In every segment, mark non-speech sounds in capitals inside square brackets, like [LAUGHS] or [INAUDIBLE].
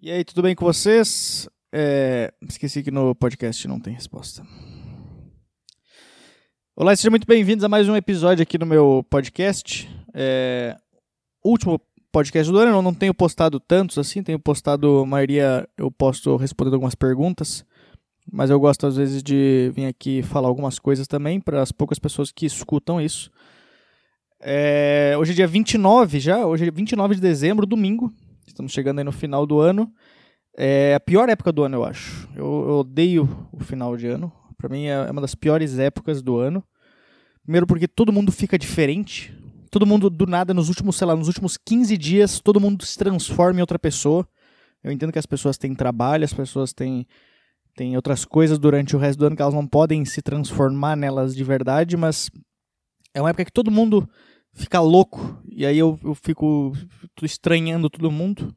E aí, tudo bem com vocês? É, esqueci que no podcast não tem resposta. Olá, sejam muito bem-vindos a mais um episódio aqui no meu podcast. É, último podcast do ano, eu não tenho postado tantos assim, tenho postado, a maioria eu posto respondendo algumas perguntas, mas eu gosto às vezes de vir aqui falar algumas coisas também para as poucas pessoas que escutam isso. É, hoje é dia 29 já, hoje é 29 de dezembro, domingo, Estamos chegando aí no final do ano. É a pior época do ano, eu acho. Eu, eu odeio o final de ano. Para mim é uma das piores épocas do ano. Primeiro porque todo mundo fica diferente. Todo mundo do nada nos últimos, sei lá, nos últimos 15 dias, todo mundo se transforma em outra pessoa. Eu entendo que as pessoas têm trabalho, as pessoas têm têm outras coisas durante o resto do ano que elas não podem se transformar nelas de verdade, mas é uma época que todo mundo fica louco. E aí eu, eu fico estranhando todo mundo.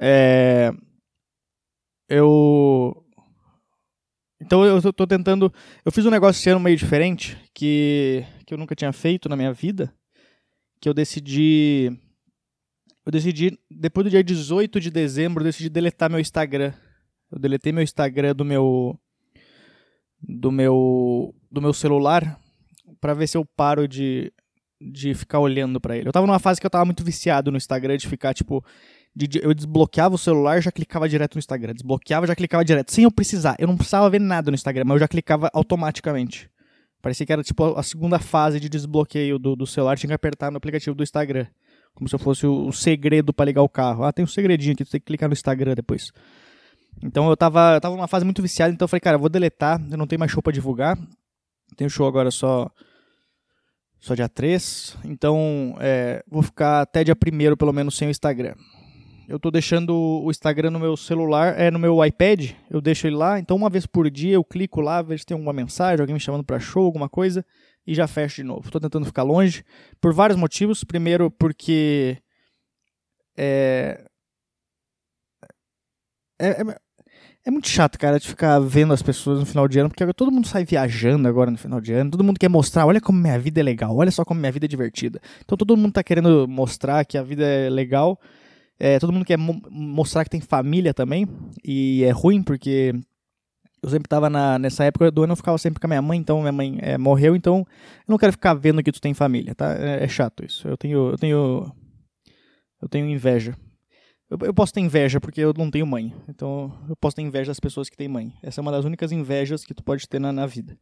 É, eu. Então eu tô tentando. Eu fiz um negócio esse ano meio diferente que, que eu nunca tinha feito na minha vida. Que eu decidi. Eu decidi, depois do dia 18 de dezembro, eu decidi deletar meu Instagram. Eu deletei meu Instagram do meu. Do meu. Do meu celular. para ver se eu paro de de ficar olhando para ele. Eu tava numa fase que eu tava muito viciado no Instagram, de ficar, tipo. De, eu desbloqueava o celular já clicava direto no Instagram. Desbloqueava já clicava direto. Sem eu precisar. Eu não precisava ver nada no Instagram, mas eu já clicava automaticamente. Parecia que era tipo a segunda fase de desbloqueio do, do celular. Tinha que apertar no aplicativo do Instagram. Como se fosse o, o segredo para ligar o carro. Ah, tem um segredinho aqui, tu tem que clicar no Instagram depois. Então eu tava, eu tava numa fase muito viciada, então eu falei, cara, eu vou deletar, eu não tenho mais show pra divulgar. Tenho show agora só só dia 3. Então, é, vou ficar até dia 1 pelo menos sem o Instagram. Eu tô deixando o Instagram no meu celular, é no meu iPad, eu deixo ele lá, então uma vez por dia eu clico lá, vejo se tem alguma mensagem, alguém me chamando para show, alguma coisa, e já fecho de novo. Tô tentando ficar longe por vários motivos. Primeiro porque é, é, é muito chato, cara, de ficar vendo as pessoas no final de ano, porque todo mundo sai viajando agora no final de ano, todo mundo quer mostrar, olha como minha vida é legal, olha só como minha vida é divertida. Então todo mundo tá querendo mostrar que a vida é legal, é, todo mundo quer mo mostrar que tem família também, e é ruim porque eu sempre tava na, nessa época do ano, eu ficava sempre com a minha mãe, então minha mãe é, morreu, então eu não quero ficar vendo que tu tem família, tá? É, é chato isso. Eu tenho, eu tenho, eu tenho inveja. Eu, eu, posso ter inveja porque eu não tenho mãe. Então eu posso ter inveja das pessoas que têm mãe. Essa é uma das únicas invejas que tu pode ter na, na vida.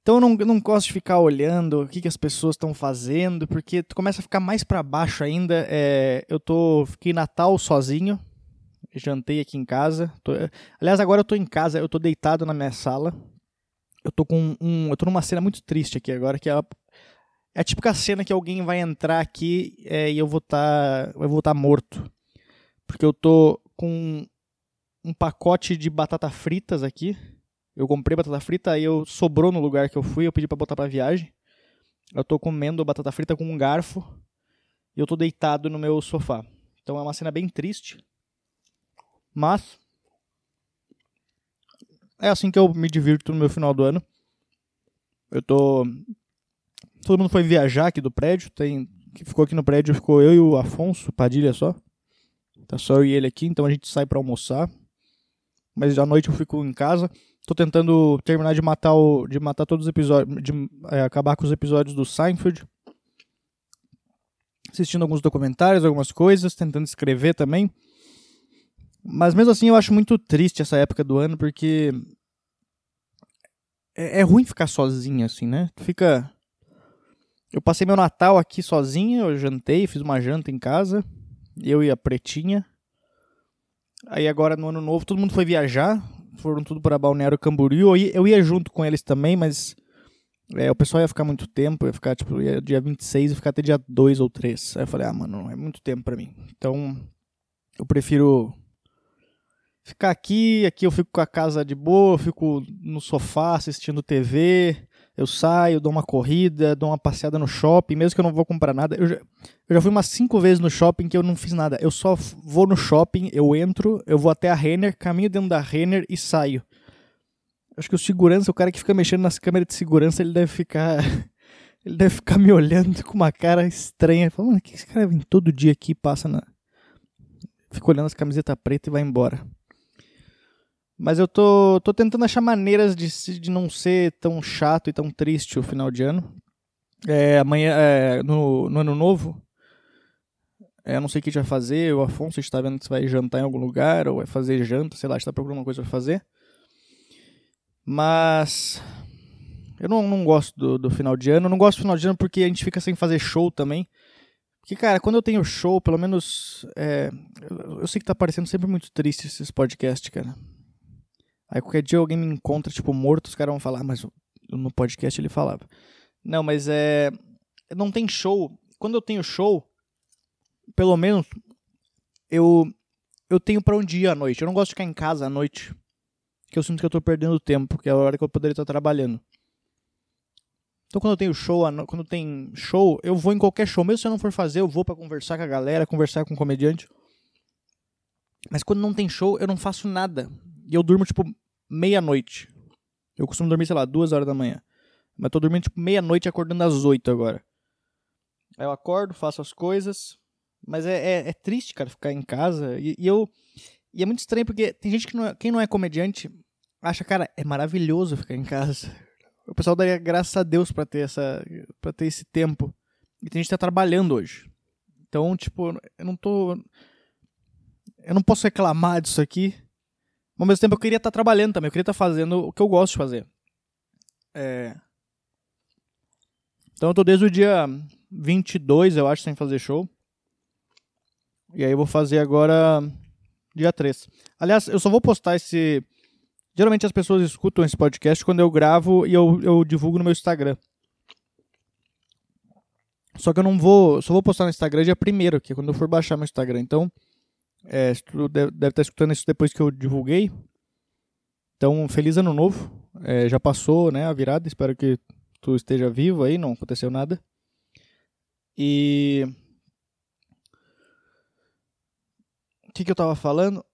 Então eu não, eu não gosto de ficar olhando o que, que as pessoas estão fazendo, porque tu começa a ficar mais para baixo ainda. É, eu tô fiquei Natal sozinho, jantei aqui em casa. Tô, aliás, agora eu tô em casa, eu tô deitado na minha sala. Eu tô com um, eu tô numa cena muito triste aqui agora, que é é a típica cena que alguém vai entrar aqui é, e eu vou estar tá, vou estar tá morto. Porque eu tô com um pacote de batata fritas aqui. Eu comprei batata frita, aí eu sobrou no lugar que eu fui, eu pedi para botar para viagem. Eu tô comendo batata frita com um garfo e eu tô deitado no meu sofá. Então é uma cena bem triste. Mas é assim que eu me divirto no meu final do ano. Eu tô Todo mundo foi viajar aqui do prédio. Tem, que ficou aqui no prédio ficou eu e o Afonso Padilha só. Tá só eu e ele aqui, então a gente sai para almoçar. Mas à noite eu fico em casa. Tô tentando terminar de matar o, de matar todos os episódios, de é, acabar com os episódios do Seinfeld. Assistindo alguns documentários, algumas coisas, tentando escrever também. Mas mesmo assim eu acho muito triste essa época do ano porque é, é ruim ficar sozinho assim, né? Tu fica eu passei meu Natal aqui sozinho, eu jantei, fiz uma janta em casa, eu e a Pretinha. Aí agora no ano novo todo mundo foi viajar, foram tudo para Balneário Camboriú. Eu ia, junto com eles também, mas é, o pessoal ia ficar muito tempo, ia ficar tipo ia, dia 26 e ficar até dia 2 ou 3. Aí eu falei, ah, mano, é muito tempo para mim. Então eu prefiro ficar aqui, aqui eu fico com a casa de boa, eu fico no sofá assistindo TV, eu saio, dou uma corrida, dou uma passeada no shopping, mesmo que eu não vou comprar nada. Eu já, eu já fui umas cinco vezes no shopping que eu não fiz nada. Eu só vou no shopping, eu entro, eu vou até a Renner, caminho dentro da Renner e saio. Acho que o segurança, o cara que fica mexendo nas câmeras de segurança, ele deve ficar. [LAUGHS] ele deve ficar me olhando com uma cara estranha. Falando, mano, que esse cara vem todo dia aqui passa na. fica olhando as camisetas pretas e vai embora. Mas eu tô, tô tentando achar maneiras de, de não ser tão chato e tão triste o final de ano. É, amanhã, é, no, no ano novo, é, não sei o que a gente vai fazer. O Afonso está vendo se vai jantar em algum lugar ou vai fazer janta, sei lá, está procurando uma coisa para fazer. Mas eu não, não gosto do, do final de ano. Eu não gosto do final de ano porque a gente fica sem fazer show também. Porque, cara, quando eu tenho show, pelo menos. É, eu, eu sei que tá parecendo sempre muito triste esses podcasts, cara. Aí qualquer dia alguém me encontra, tipo, morto, os caras vão falar, ah, mas no podcast ele falava. Não, mas é. Não tem show. Quando eu tenho show, pelo menos, eu. Eu tenho pra onde ir à noite. Eu não gosto de ficar em casa à noite. Que eu sinto que eu tô perdendo tempo, que é a hora que eu poderia estar trabalhando. Então quando eu tenho show, quando tem show, eu vou em qualquer show, mesmo se eu não for fazer, eu vou para conversar com a galera, conversar com o comediante. Mas quando não tem show, eu não faço nada. E eu durmo tipo meia-noite. Eu costumo dormir, sei lá, duas horas da manhã. Mas tô dormindo tipo meia-noite acordando às oito agora. Aí eu acordo, faço as coisas. Mas é, é, é triste, cara, ficar em casa. E, e, eu. E é muito estranho porque tem gente que não é, quem não é comediante acha, cara, é maravilhoso ficar em casa. O pessoal daria graças a Deus para ter essa para ter esse tempo. E tem gente que tá trabalhando hoje. Então, tipo, eu não tô eu não posso reclamar disso aqui. Mas ao mesmo tempo eu queria estar tá trabalhando também, eu queria estar tá fazendo o que eu gosto de fazer. É... Então eu tô desde o dia 22, eu acho, sem fazer show. E aí eu vou fazer agora dia 3. Aliás, eu só vou postar esse Geralmente as pessoas escutam esse podcast quando eu gravo e eu, eu divulgo no meu Instagram. Só que eu não vou. Só vou postar no Instagram dia primeiro, que é quando eu for baixar meu Instagram. Então, é, tu deve, estar escutando isso depois que eu divulguei. Então, feliz ano novo. É, já passou né, a virada. Espero que tu esteja vivo aí, não aconteceu nada. E. O que, que eu tava falando?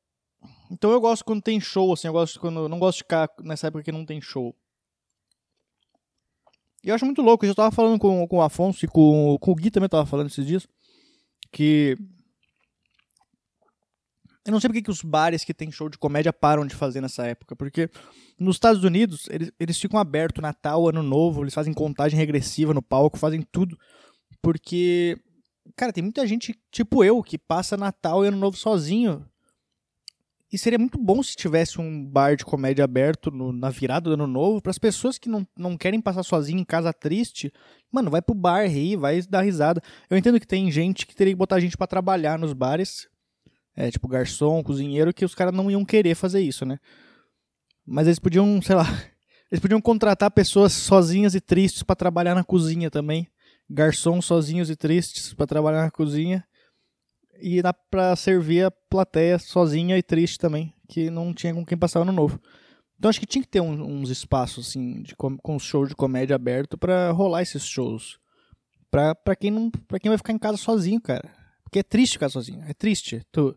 Então eu gosto quando tem show, assim, eu gosto quando. Não gosto de ficar nessa época que não tem show. E eu acho muito louco, eu já tava falando com, com o Afonso e com, com o Gui também tava falando esses dias. Que. Eu não sei porque que os bares que tem show de comédia param de fazer nessa época. Porque nos Estados Unidos, eles, eles ficam abertos Natal, Ano Novo, eles fazem contagem regressiva no palco, fazem tudo. Porque. Cara, tem muita gente, tipo eu, que passa Natal e Ano Novo sozinho e seria muito bom se tivesse um bar de comédia aberto no, na virada do ano novo para as pessoas que não, não querem passar sozinho em casa triste. Mano, vai pro bar rir, vai dar risada. Eu entendo que tem gente que teria que botar gente para trabalhar nos bares. É, tipo garçom, cozinheiro, que os caras não iam querer fazer isso, né? Mas eles podiam, sei lá, [LAUGHS] eles podiam contratar pessoas sozinhas e tristes para trabalhar na cozinha também. Garçons sozinhos e tristes para trabalhar na cozinha e dá pra servir a plateia sozinha e triste também, que não tinha com quem passar ano novo. Então acho que tinha que ter um, uns espaços assim de, com, com shows de comédia aberto para rolar esses shows. Pra, pra, quem não, pra quem vai ficar em casa sozinho, cara. Porque é triste ficar sozinho. É triste. Tu,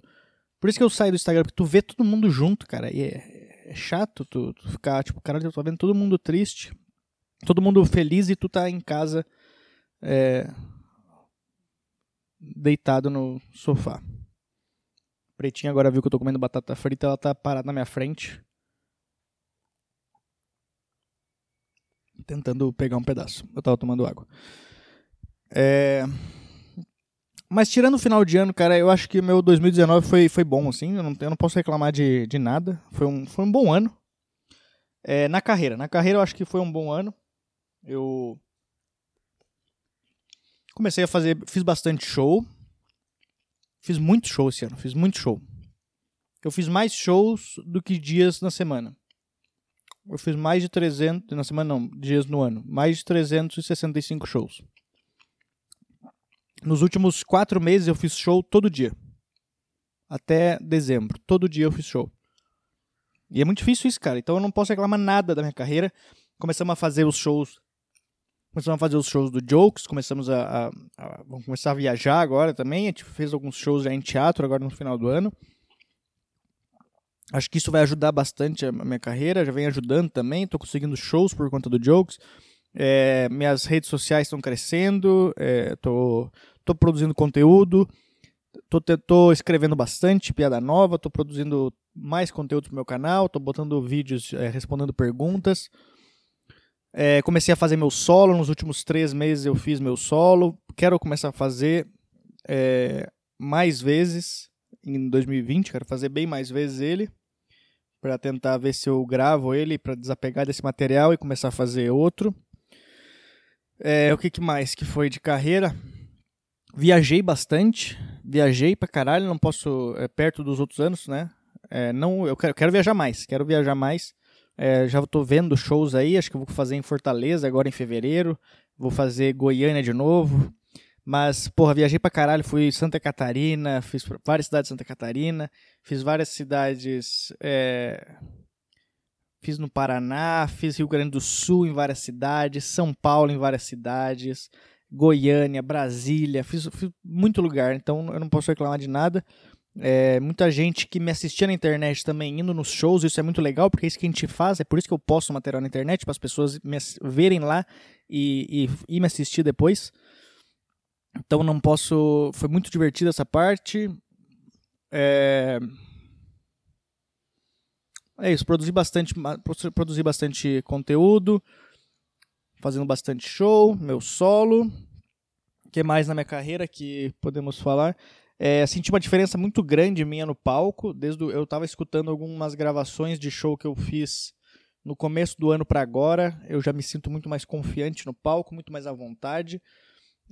por isso que eu saio do Instagram, porque tu vê todo mundo junto, cara. E é, é chato tu, tu, ficar, tipo, caralho, eu tô vendo todo mundo triste. Todo mundo feliz e tu tá em casa. É, deitado no sofá. Pretinha agora viu que eu tô comendo batata frita, ela tá parada na minha frente. Tentando pegar um pedaço. Eu tava tomando água. É... Mas tirando o final de ano, cara, eu acho que meu 2019 foi, foi bom, assim. Eu não, eu não posso reclamar de, de nada. Foi um, foi um bom ano. É, na carreira. Na carreira eu acho que foi um bom ano. Eu Comecei a fazer, fiz bastante show. Fiz muito show esse ano, fiz muito show. Eu fiz mais shows do que dias na semana. Eu fiz mais de 300, na semana não, dias no ano. Mais de 365 shows. Nos últimos quatro meses eu fiz show todo dia. Até dezembro. Todo dia eu fiz show. E é muito difícil isso, cara. Então eu não posso reclamar nada da minha carreira. Começamos a fazer os shows começamos a fazer os shows do Jokes, começamos a, a, a, vamos começar a viajar agora também. A gente fez alguns shows já em teatro agora no final do ano. Acho que isso vai ajudar bastante a minha carreira, já vem ajudando também. Estou conseguindo shows por conta do Jokes. É, minhas redes sociais estão crescendo, estou produzindo conteúdo, tô escrevendo bastante piada nova, tô produzindo mais conteúdo pro meu canal, tô botando vídeos é, respondendo perguntas. É, comecei a fazer meu solo, nos últimos três meses eu fiz meu solo. Quero começar a fazer é, mais vezes em 2020, quero fazer bem mais vezes ele, para tentar ver se eu gravo ele, para desapegar desse material e começar a fazer outro. É, o que, que mais que foi de carreira? Viajei bastante, viajei pra caralho, não posso, é, perto dos outros anos, né? É, não, eu quero, quero viajar mais, quero viajar mais. É, já estou vendo shows aí, acho que vou fazer em Fortaleza agora em fevereiro, vou fazer Goiânia de novo, mas, porra, viajei pra caralho, fui Santa Catarina, fiz várias cidades de Santa Catarina, fiz várias cidades. É... Fiz no Paraná, fiz Rio Grande do Sul em várias cidades, São Paulo em várias cidades, Goiânia, Brasília, fiz, fiz muito lugar, então eu não posso reclamar de nada. É, muita gente que me assistia na internet também indo nos shows, isso é muito legal, porque é isso que a gente faz, é por isso que eu posto material na internet, para as pessoas me verem lá e, e, e me assistir depois. Então não posso. Foi muito divertida essa parte. É... é isso, produzi bastante, produzi bastante conteúdo, fazendo bastante show, meu solo. O que mais na minha carreira que podemos falar? É, senti uma diferença muito grande minha no palco. Desde eu estava escutando algumas gravações de show que eu fiz no começo do ano para agora. Eu já me sinto muito mais confiante no palco, muito mais à vontade.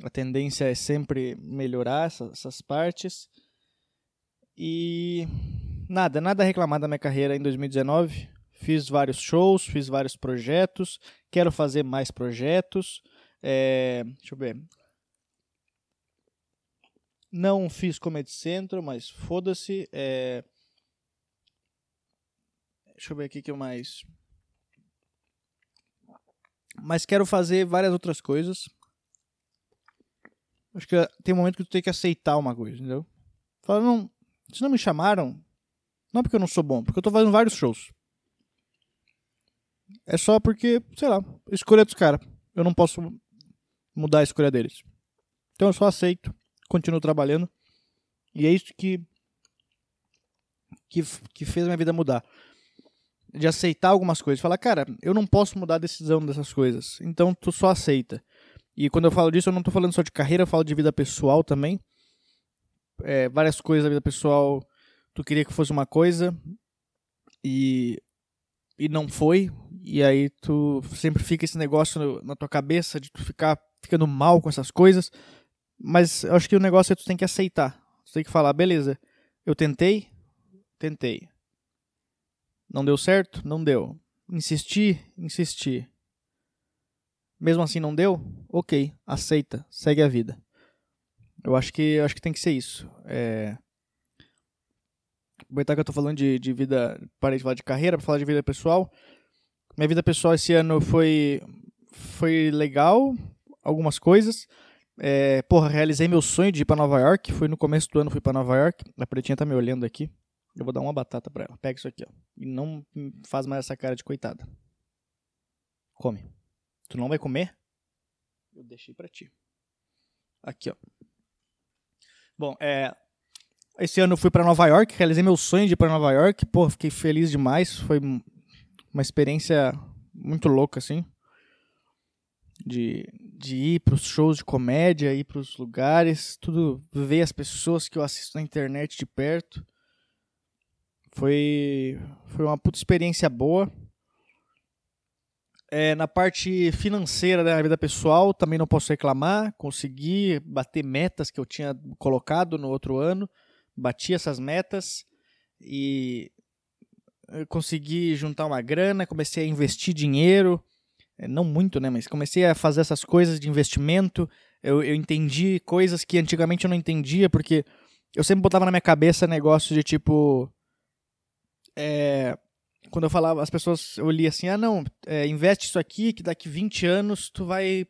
A tendência é sempre melhorar essas, essas partes. E nada, nada reclamar da minha carreira em 2019. Fiz vários shows, fiz vários projetos, quero fazer mais projetos. É, deixa eu ver. Não fiz Comedy Central, mas foda-se. É, deixa eu ver aqui que mais. Mas quero fazer várias outras coisas. Acho que tem um momento que tu tem que aceitar uma coisa, entendeu? Fala, não, se não me chamaram, não porque eu não sou bom, porque eu tô fazendo vários shows. É só porque, sei lá, escolha dos caras. Eu não posso mudar a escolha deles. Então eu só aceito, continuo trabalhando. E é isso que que, que fez minha vida mudar. De aceitar algumas coisas. Falar, cara, eu não posso mudar a decisão dessas coisas. Então tu só aceita. E quando eu falo disso, eu não estou falando só de carreira, eu falo de vida pessoal também. É, várias coisas da vida pessoal, tu queria que fosse uma coisa e, e não foi. E aí tu sempre fica esse negócio na tua cabeça de tu ficar ficando mal com essas coisas. Mas eu acho que o negócio é tu tem que aceitar. Tu tem que falar, beleza, eu tentei, tentei. Não deu certo? Não deu. Insisti, insisti. Mesmo assim não deu? Ok, aceita, segue a vida. Eu acho que, eu acho que tem que ser isso. É... Aproveitar que eu tô falando de, de vida, parei de falar de carreira, para falar de vida pessoal. Minha vida pessoal esse ano foi, foi legal, algumas coisas. É, porra, realizei meu sonho de ir para Nova York. Foi no começo do ano, fui para Nova York. A pretinha tá me olhando aqui. Eu vou dar uma batata para ela. Pega isso aqui, ó. E não faz mais essa cara de coitada. Come. Tu não vai comer? Eu deixei para ti. Aqui, ó. Bom, é. Esse ano eu fui para Nova York, realizei meu sonho de ir para Nova York. Pô, fiquei feliz demais. Foi uma experiência muito louca, assim. De, de ir para os shows de comédia, ir para os lugares, tudo, ver as pessoas que eu assisto na internet de perto. Foi, foi uma puta experiência boa. É, na parte financeira da vida pessoal, também não posso reclamar. Consegui bater metas que eu tinha colocado no outro ano. Bati essas metas e consegui juntar uma grana. Comecei a investir dinheiro. É, não muito, né? Mas comecei a fazer essas coisas de investimento. Eu, eu entendi coisas que antigamente eu não entendia, porque eu sempre botava na minha cabeça negócio de tipo. É, quando eu falava, as pessoas, eu li assim, ah não, é, investe isso aqui que daqui 20 anos tu vai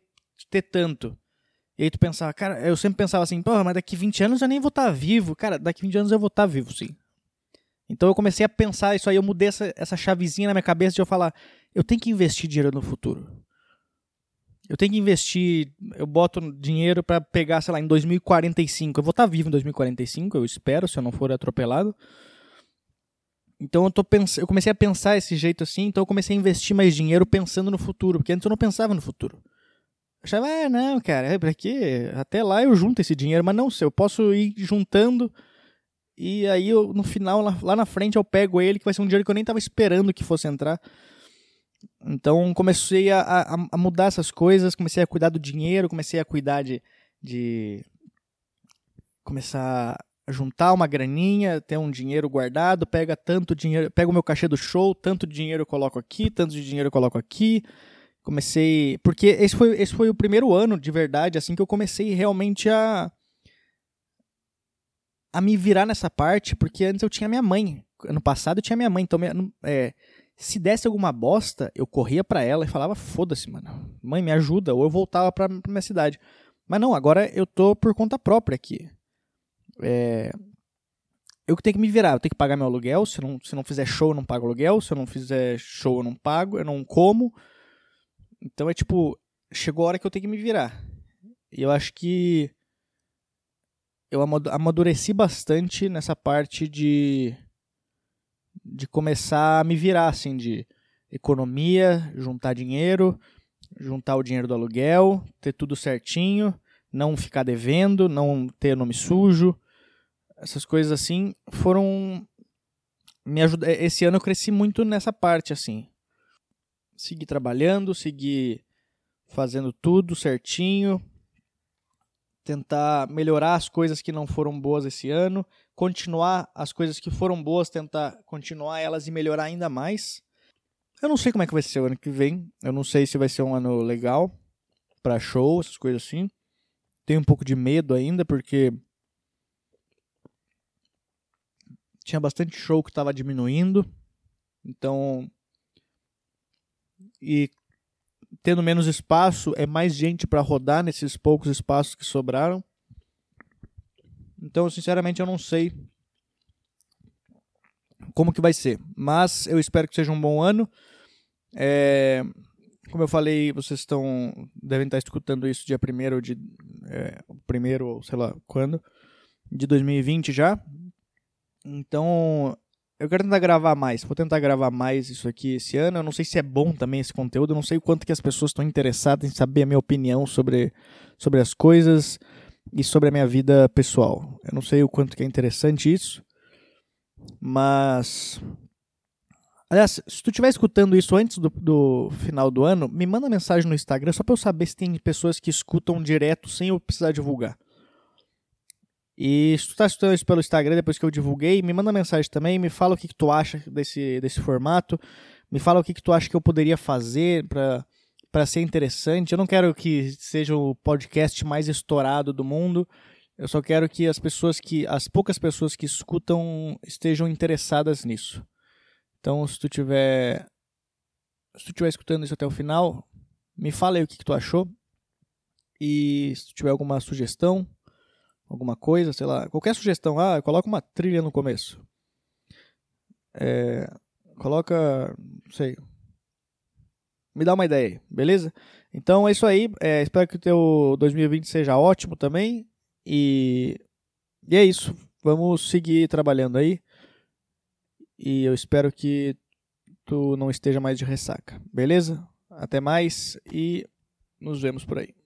ter tanto. E aí tu pensava, cara, eu sempre pensava assim, porra, mas daqui 20 anos eu nem vou estar tá vivo. Cara, daqui 20 anos eu vou estar tá vivo, sim. Então eu comecei a pensar isso aí, eu mudei essa, essa chavezinha na minha cabeça de eu falar, eu tenho que investir dinheiro no futuro. eu tenho que investir, eu boto dinheiro para pegar, sei lá, em 2045. Eu vou estar tá vivo em 2045, eu espero, se eu não for atropelado. Então eu, tô pens... eu comecei a pensar esse jeito assim, então eu comecei a investir mais dinheiro pensando no futuro, porque antes eu não pensava no futuro. Achava, ah, não, cara, é pra quê? Até lá eu junto esse dinheiro, mas não sei, eu posso ir juntando e aí eu, no final, lá, lá na frente, eu pego ele, que vai ser um dinheiro que eu nem tava esperando que fosse entrar. Então comecei a, a, a, mudar essas coisas, comecei a cuidar do dinheiro, comecei a cuidar de, de começar a juntar uma graninha, ter um dinheiro guardado, pega tanto dinheiro, pega o meu cachê do show, tanto dinheiro eu coloco aqui, tanto de dinheiro eu coloco aqui. Comecei, porque esse foi, esse foi o primeiro ano de verdade assim que eu comecei realmente a a me virar nessa parte, porque antes eu tinha minha mãe. Ano passado eu tinha minha mãe, então é, se desse alguma bosta, eu corria para ela e falava: foda-se, mano. Mãe, me ajuda. Ou eu voltava pra, pra minha cidade. Mas não, agora eu tô por conta própria aqui. É, eu tenho que me virar, eu tenho que pagar meu aluguel. Se não, se não fizer show, eu não pago aluguel. Se eu não fizer show, eu não pago, eu não como. Então é tipo, chegou a hora que eu tenho que me virar. E eu acho que eu amadureci bastante nessa parte de de começar a me virar assim de economia, juntar dinheiro, juntar o dinheiro do aluguel, ter tudo certinho, não ficar devendo, não ter nome sujo. Essas coisas assim foram me ajuda esse ano eu cresci muito nessa parte assim. Segui trabalhando, segui fazendo tudo certinho, tentar melhorar as coisas que não foram boas esse ano, continuar as coisas que foram boas, tentar continuar elas e melhorar ainda mais. Eu não sei como é que vai ser o ano que vem. Eu não sei se vai ser um ano legal para show, essas coisas assim. Tenho um pouco de medo ainda porque tinha bastante show que estava diminuindo. Então e tendo menos espaço, é mais gente para rodar nesses poucos espaços que sobraram. Então, sinceramente, eu não sei como que vai ser. Mas eu espero que seja um bom ano. É, como eu falei, vocês estão devem estar escutando isso dia primeiro de é, primeiro, sei lá, quando de 2020 já. Então, eu quero tentar gravar mais. Vou tentar gravar mais isso aqui esse ano. Eu não sei se é bom também esse conteúdo. Eu não sei o quanto que as pessoas estão interessadas em saber a minha opinião sobre, sobre as coisas e sobre a minha vida pessoal. Eu não sei o quanto que é interessante isso. Mas. Aliás, se tu estiver escutando isso antes do, do final do ano, me manda mensagem no Instagram só para eu saber se tem pessoas que escutam direto sem eu precisar divulgar. E se tu tá assistindo isso pelo Instagram depois que eu divulguei, me manda mensagem também, me fala o que, que tu acha desse, desse formato, me fala o que, que tu acha que eu poderia fazer para para ser interessante. Eu não quero que seja o podcast mais estourado do mundo. Eu só quero que as pessoas que as poucas pessoas que escutam estejam interessadas nisso. Então, se tu tiver se tu estiver escutando isso até o final, me fala aí o que, que tu achou. E se tu tiver alguma sugestão, alguma coisa, sei lá, qualquer sugestão, ah, coloca uma trilha no começo. É, coloca, não sei, me dá uma ideia beleza? Então é isso aí, é, espero que o teu 2020 seja ótimo também, e, e é isso, vamos seguir trabalhando aí, e eu espero que tu não esteja mais de ressaca, beleza? Até mais e nos vemos por aí.